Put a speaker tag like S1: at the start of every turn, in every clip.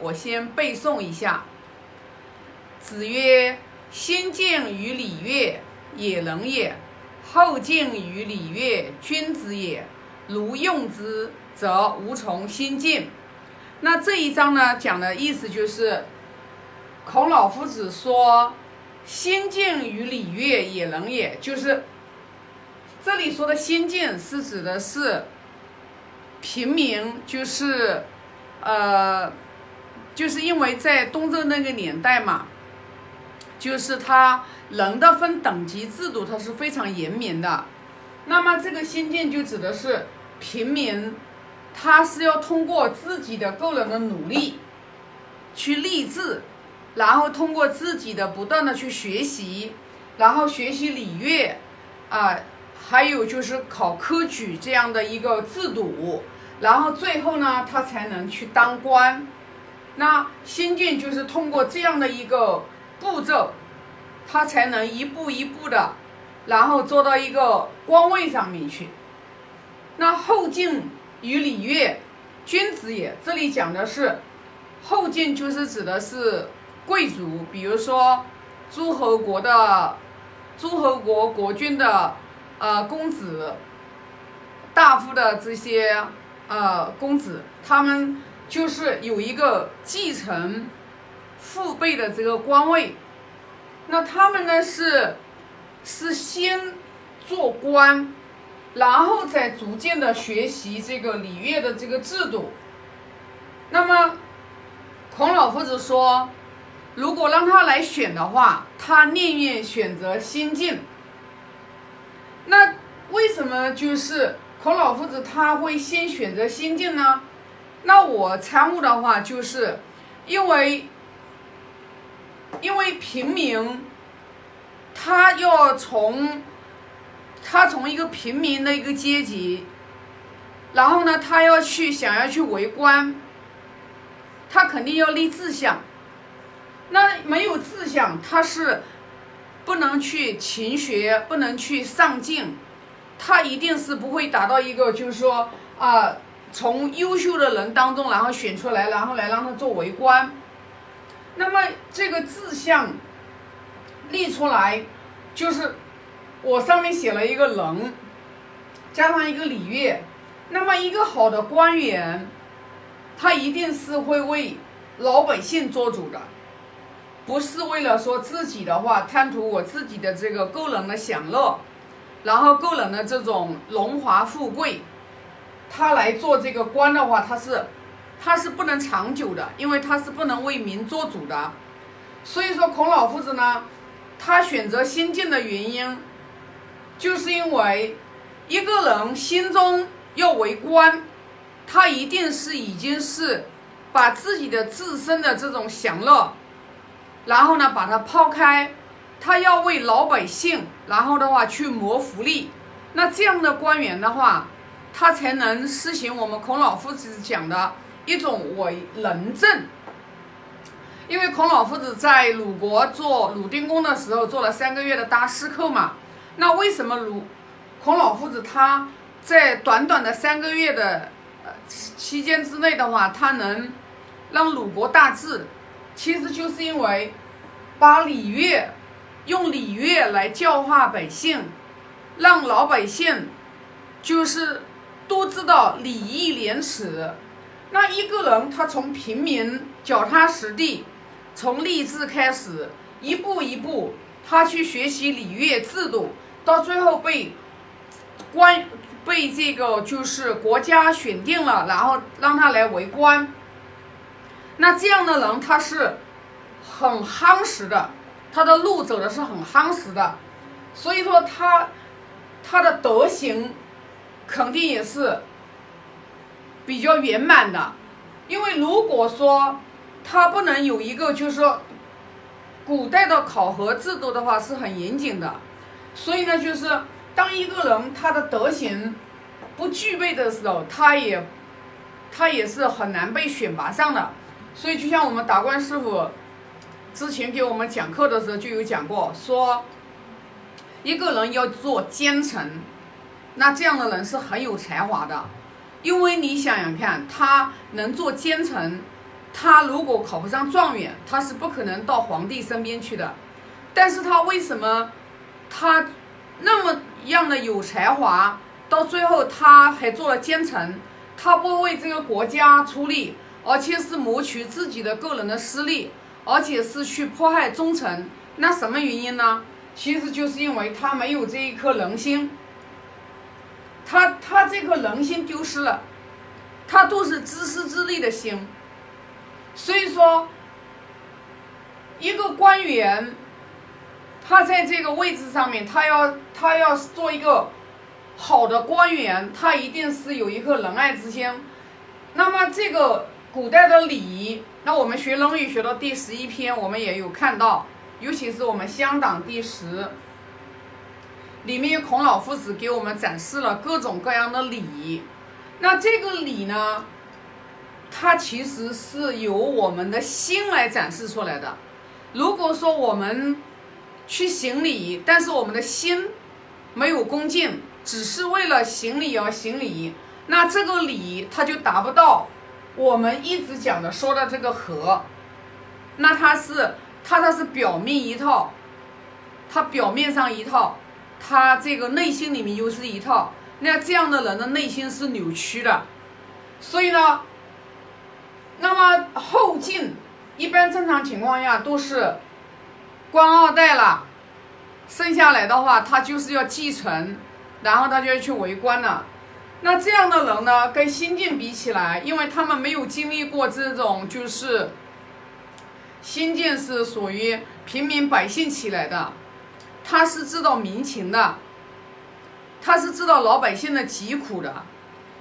S1: 我先背诵一下。子曰：“先敬于礼乐，也能也；后敬于礼乐，君子也。如用之，则无从心进。”那这一章呢，讲的意思就是，孔老夫子说：“先敬于礼乐，也能也。”就是这里说的先敬，是指的是平民，就是呃。就是因为在东周那个年代嘛，就是他人的分等级制度，它是非常严明的。那么这个先进就指的是平民，他是要通过自己的个人的努力去立志，然后通过自己的不断的去学习，然后学习礼乐啊，还有就是考科举这样的一个制度，然后最后呢，他才能去当官。那先进就是通过这样的一个步骤，他才能一步一步的，然后做到一个官位上面去。那后进与礼乐，君子也。这里讲的是后进，就是指的是贵族，比如说诸侯国的诸侯国国君的呃公子、大夫的这些呃公子，他们。就是有一个继承父辈的这个官位，那他们呢是是先做官，然后再逐渐的学习这个礼乐的这个制度。那么孔老夫子说，如果让他来选的话，他宁愿选择先进。那为什么就是孔老夫子他会先选择先进呢？那我参悟的话，就是因为，因为平民，他要从，他从一个平民的一个阶级，然后呢，他要去想要去为官，他肯定要立志向。那没有志向，他是不能去勤学，不能去上进，他一定是不会达到一个，就是说啊。从优秀的人当中，然后选出来，然后来让他做为官。那么这个志向立出来，就是我上面写了一个人，加上一个礼乐。那么一个好的官员，他一定是会为老百姓做主的，不是为了说自己的话贪图我自己的这个个人的享乐，然后个人的这种荣华富贵。他来做这个官的话，他是，他是不能长久的，因为他是不能为民做主的。所以说，孔老夫子呢，他选择先进的原因，就是因为一个人心中要为官，他一定是已经是把自己的自身的这种享乐，然后呢把它抛开，他要为老百姓，然后的话去谋福利。那这样的官员的话。他才能施行我们孔老夫子讲的一种为人政。因为孔老夫子在鲁国做鲁定公的时候做了三个月的大司寇嘛，那为什么鲁孔老夫子他在短短的三个月的呃期间之内的话，他能让鲁国大治，其实就是因为把礼乐用礼乐来教化百姓，让老百姓就是。都知道礼义廉耻，那一个人他从平民脚踏实地，从立志开始，一步一步，他去学习礼乐制度，到最后被官被这个就是国家选定了，然后让他来为官。那这样的人他是很夯实的，他的路走的是很夯实的，所以说他他的德行。肯定也是比较圆满的，因为如果说他不能有一个，就是说古代的考核制度的话是很严谨的，所以呢，就是当一个人他的德行不具备的时候，他也他也是很难被选拔上的。所以就像我们达观师傅之前给我们讲课的时候就有讲过，说一个人要做奸臣。那这样的人是很有才华的，因为你想想看，他能做奸臣，他如果考不上状元，他是不可能到皇帝身边去的。但是他为什么他那么样的有才华，到最后他还做了奸臣？他不为这个国家出力，而且是谋取自己的个人的私利，而且是去迫害忠臣。那什么原因呢？其实就是因为他没有这一颗人心，他他这颗人心丢失了，他都是自私自利的心。所以说，一个官员，他在这个位置上面，他要他要做一个好的官员，他一定是有一颗仁爱之心。那么这个古代的礼仪，那我们学《论语》学到第十一篇，我们也有看到，尤其是我们乡党第十，里面有孔老夫子给我们展示了各种各样的礼。那这个礼呢？它其实是由我们的心来展示出来的。如果说我们去行礼，但是我们的心没有恭敬，只是为了行礼而行礼，那这个礼它就达不到我们一直讲的说的这个和。那它是它它是表面一套，它表面上一套，他这个内心里面又是一套。那这样的人的内心是扭曲的，所以呢。那么后进一般正常情况下都是官二代了，生下来的话他就是要继承，然后他就要去为官了。那这样的人呢，跟新晋比起来，因为他们没有经历过这种，就是新晋是属于平民百姓起来的，他是知道民情的，他是知道老百姓的疾苦的，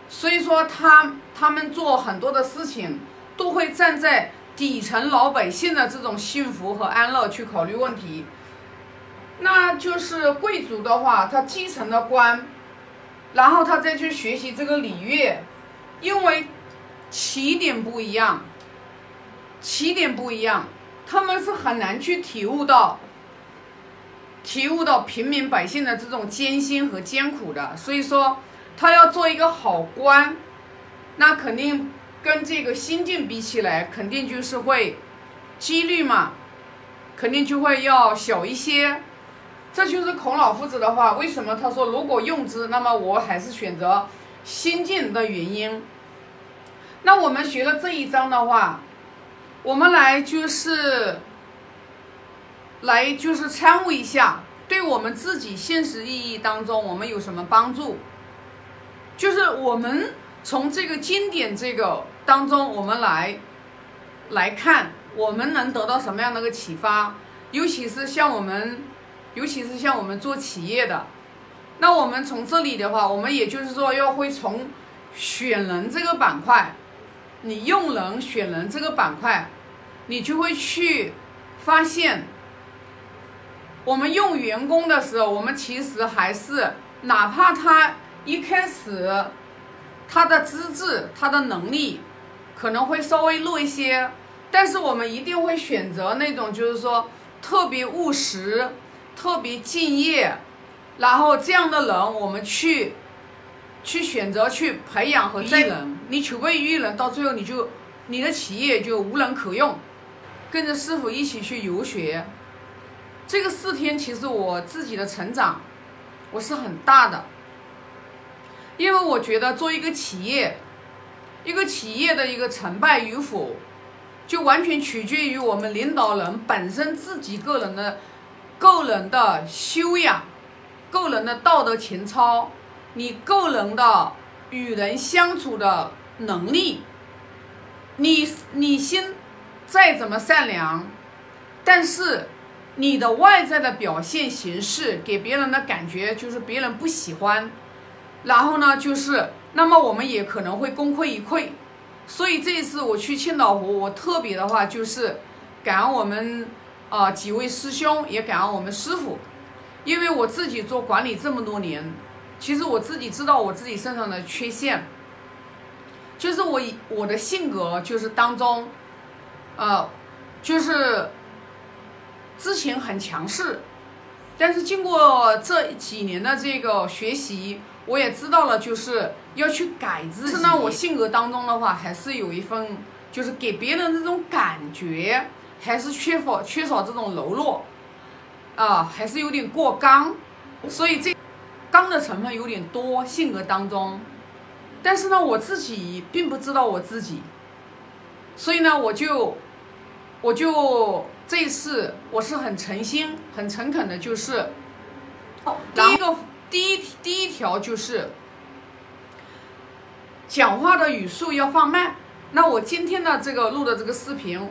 S1: 所以说他他们做很多的事情。都会站在底层老百姓的这种幸福和安乐去考虑问题，那就是贵族的话，他继承了官，然后他再去学习这个礼乐，因为起点不一样，起点不一样，他们是很难去体悟到，体悟到平民百姓的这种艰辛和艰苦的，所以说他要做一个好官，那肯定。跟这个心境比起来，肯定就是会几率嘛，肯定就会要小一些。这就是孔老夫子的话，为什么他说如果用之，那么我还是选择心境的原因。那我们学了这一章的话，我们来就是来就是参悟一下，对我们自己现实意义当中，我们有什么帮助？就是我们从这个经典这个。当中，我们来来看，我们能得到什么样的一个启发？尤其是像我们，尤其是像我们做企业的，那我们从这里的话，我们也就是说要会从选人这个板块，你用人选人这个板块，你就会去发现，我们用员工的时候，我们其实还是哪怕他一开始他的资质、他的能力。可能会稍微弱一些，但是我们一定会选择那种就是说特别务实、特别敬业，然后这样的人我们去去选择去培养和育人。你储备育人，到最后你就你的企业就无人可用。跟着师傅一起去游学，这个四天其实我自己的成长我是很大的，因为我觉得做一个企业。一个企业的一个成败与否，就完全取决于我们领导人本身自己个人的、个人的修养、个人的道德情操，你个人的与人相处的能力。你你心再怎么善良，但是你的外在的表现形式给别人的感觉就是别人不喜欢，然后呢就是。那么我们也可能会功亏一篑，所以这一次我去青岛湖，我特别的话就是感恩我们啊几位师兄，也感恩我们师傅，因为我自己做管理这么多年，其实我自己知道我自己身上的缺陷，就是我我的性格就是当中，呃，就是之前很强势，但是经过这几年的这个学习。我也知道了，就是要去改自己。是呢，我性格当中的话，还是有一份，就是给别人这种感觉还是缺乏缺少这种柔弱，啊，还是有点过刚，所以这刚的成分有点多，性格当中。但是呢，我自己并不知道我自己，所以呢，我就我就这一次我是很诚心、很诚恳的，就是第一个第一第一条就是讲话的语速要放慢。那我今天的这个录的这个视频，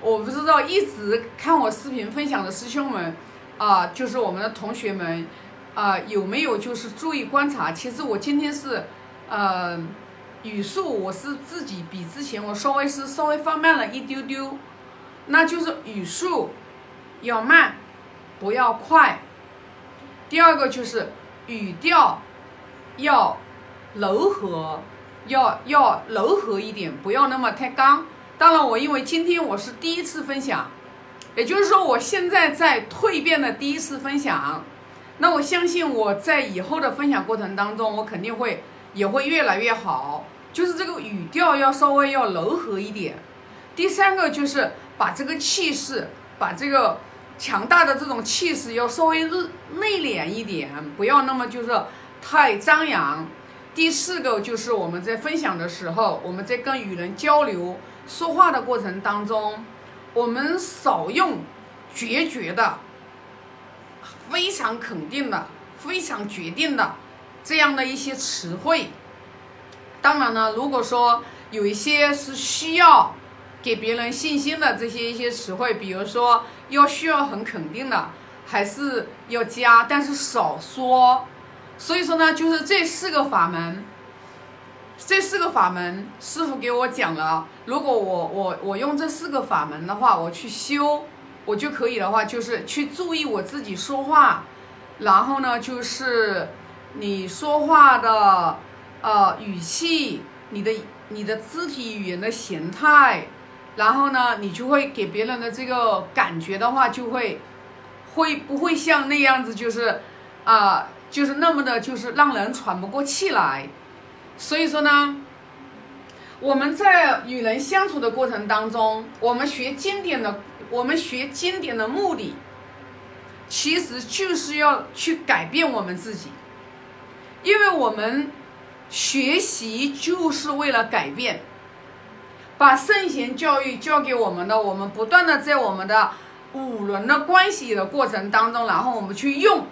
S1: 我不知道一直看我视频分享的师兄们啊，就是我们的同学们啊，有没有就是注意观察？其实我今天是。呃，语速我是自己比之前我稍微是稍微放慢了一丢丢，那就是语速要慢，不要快。第二个就是语调要柔和，要要柔和一点，不要那么太刚。当然，我因为今天我是第一次分享，也就是说我现在在蜕变的第一次分享，那我相信我在以后的分享过程当中，我肯定会。也会越来越好，就是这个语调要稍微要柔和一点。第三个就是把这个气势，把这个强大的这种气势要稍微内敛一点，不要那么就是太张扬。第四个就是我们在分享的时候，我们在跟与人交流说话的过程当中，我们少用决绝的、非常肯定的、非常决定的。这样的一些词汇，当然呢，如果说有一些是需要给别人信心的这些一些词汇，比如说要需要很肯定的，还是要加，但是少说。所以说呢，就是这四个法门，这四个法门，师傅给我讲了，如果我我我用这四个法门的话，我去修，我就可以的话，就是去注意我自己说话，然后呢，就是。你说话的呃语气，你的你的肢体语言的形态，然后呢，你就会给别人的这个感觉的话，就会会不会像那样子，就是啊，就是那么的，就是让人喘不过气来。所以说呢，我们在与人相处的过程当中，我们学经典的，我们学经典的目的，其实就是要去改变我们自己。因为我们学习就是为了改变，把圣贤教育教给我们的，我们不断的在我们的五轮的关系的过程当中，然后我们去用，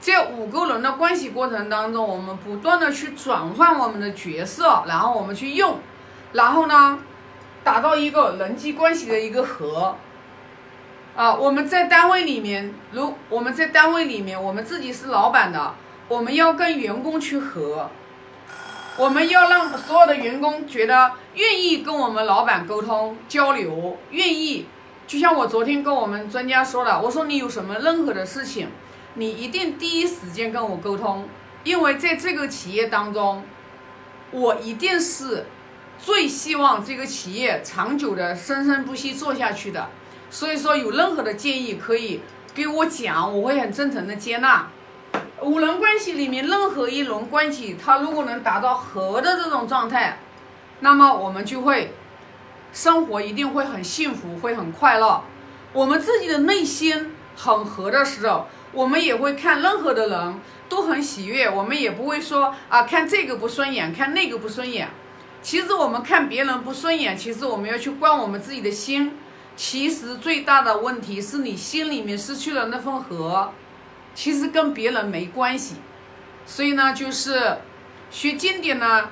S1: 在五个轮的关系过程当中，我们不断的去转换我们的角色，然后我们去用，然后呢，达到一个人际关系的一个和。啊，我们在单位里面，如我们在单位里面，我们自己是老板的。我们要跟员工去和，我们要让所有的员工觉得愿意跟我们老板沟通交流，愿意。就像我昨天跟我们专家说的，我说你有什么任何的事情，你一定第一时间跟我沟通，因为在这个企业当中，我一定是最希望这个企业长久的生生不息做下去的。所以说，有任何的建议可以给我讲，我会很真诚的接纳。五轮关系里面，任何一轮关系，它如果能达到和的这种状态，那么我们就会生活一定会很幸福，会很快乐。我们自己的内心很和的时候，我们也会看任何的人都很喜悦，我们也不会说啊看这个不顺眼，看那个不顺眼。其实我们看别人不顺眼，其实我们要去观我们自己的心。其实最大的问题是你心里面失去了那份和。其实跟别人没关系，所以呢，就是学经典呢，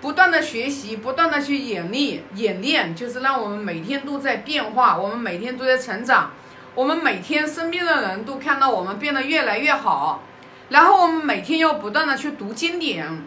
S1: 不断的学习，不断的去演练，演练就是让我们每天都在变化，我们每天都在成长，我们每天身边的人都看到我们变得越来越好，然后我们每天要不断的去读经典，